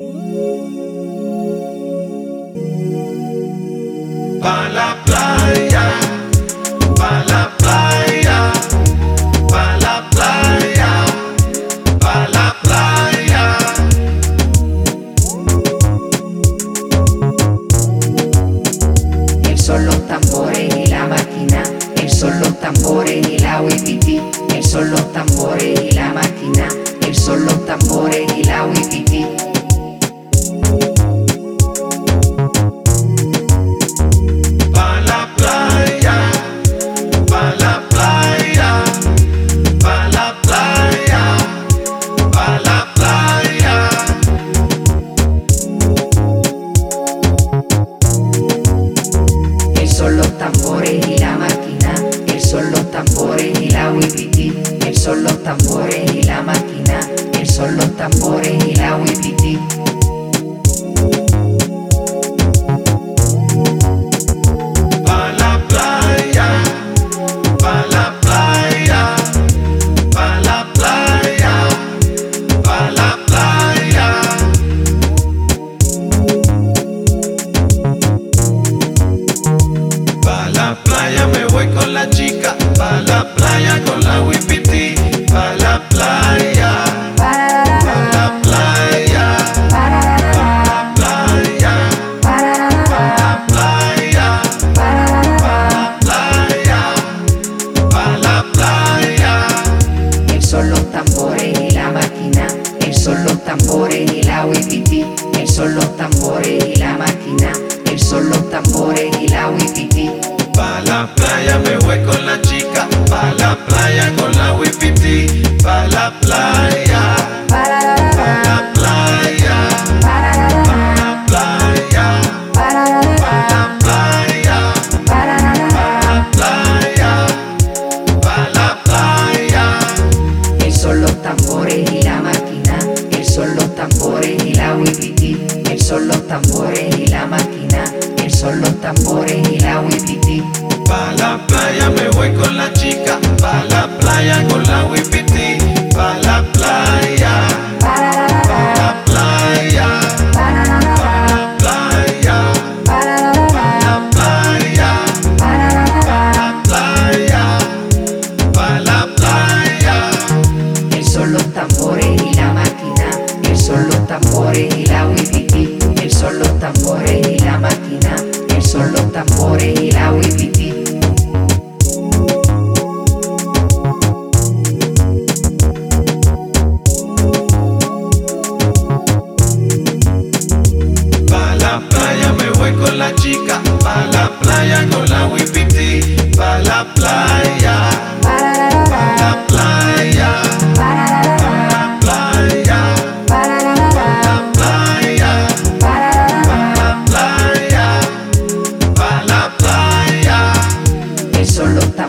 Pa la playa, pa la playa, pa la playa, pa la playa. El son los tambores y la máquina, el son los tambores y la wipiti, el son los son los tambores y la wipiti. Pa la playa, pa la playa, pa la playa, pa la playa. Pa la playa me voy con la chica, pa la playa con la wipiti, son los tambores y la máquina, el son los tambores y la wipiti. Pa' la playa me voy con la chica, pa' la playa con la wipiti, pa' la playa, Pa' la playa me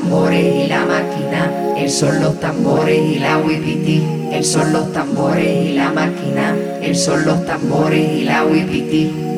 tambores y la máquina, el son los tambores y la wipiti, el son los tambores y la máquina, el son los tambores y la wipiti.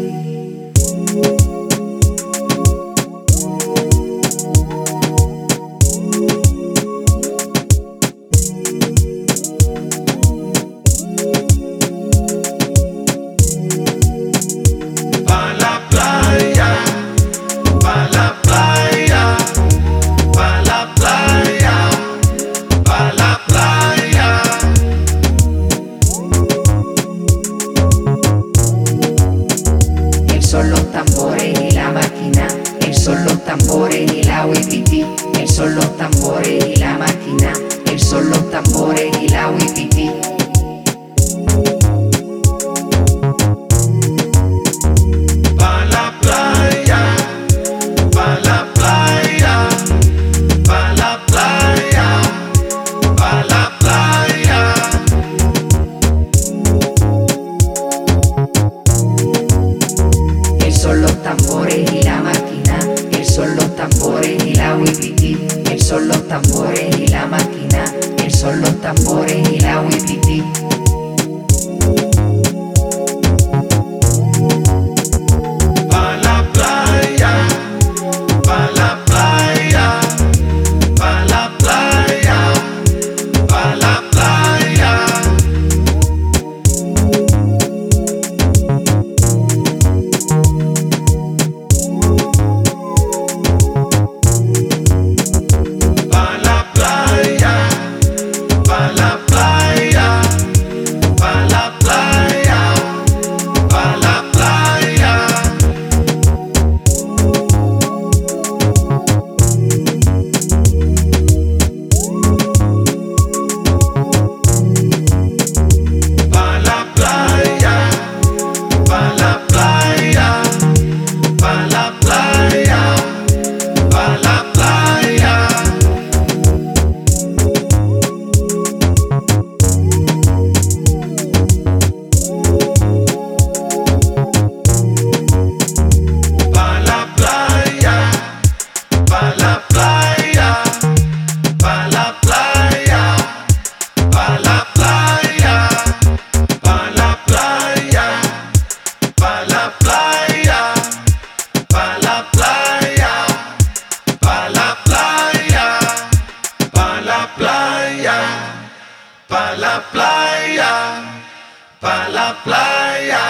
La playa, pa la playa,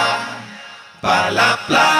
pa la playa.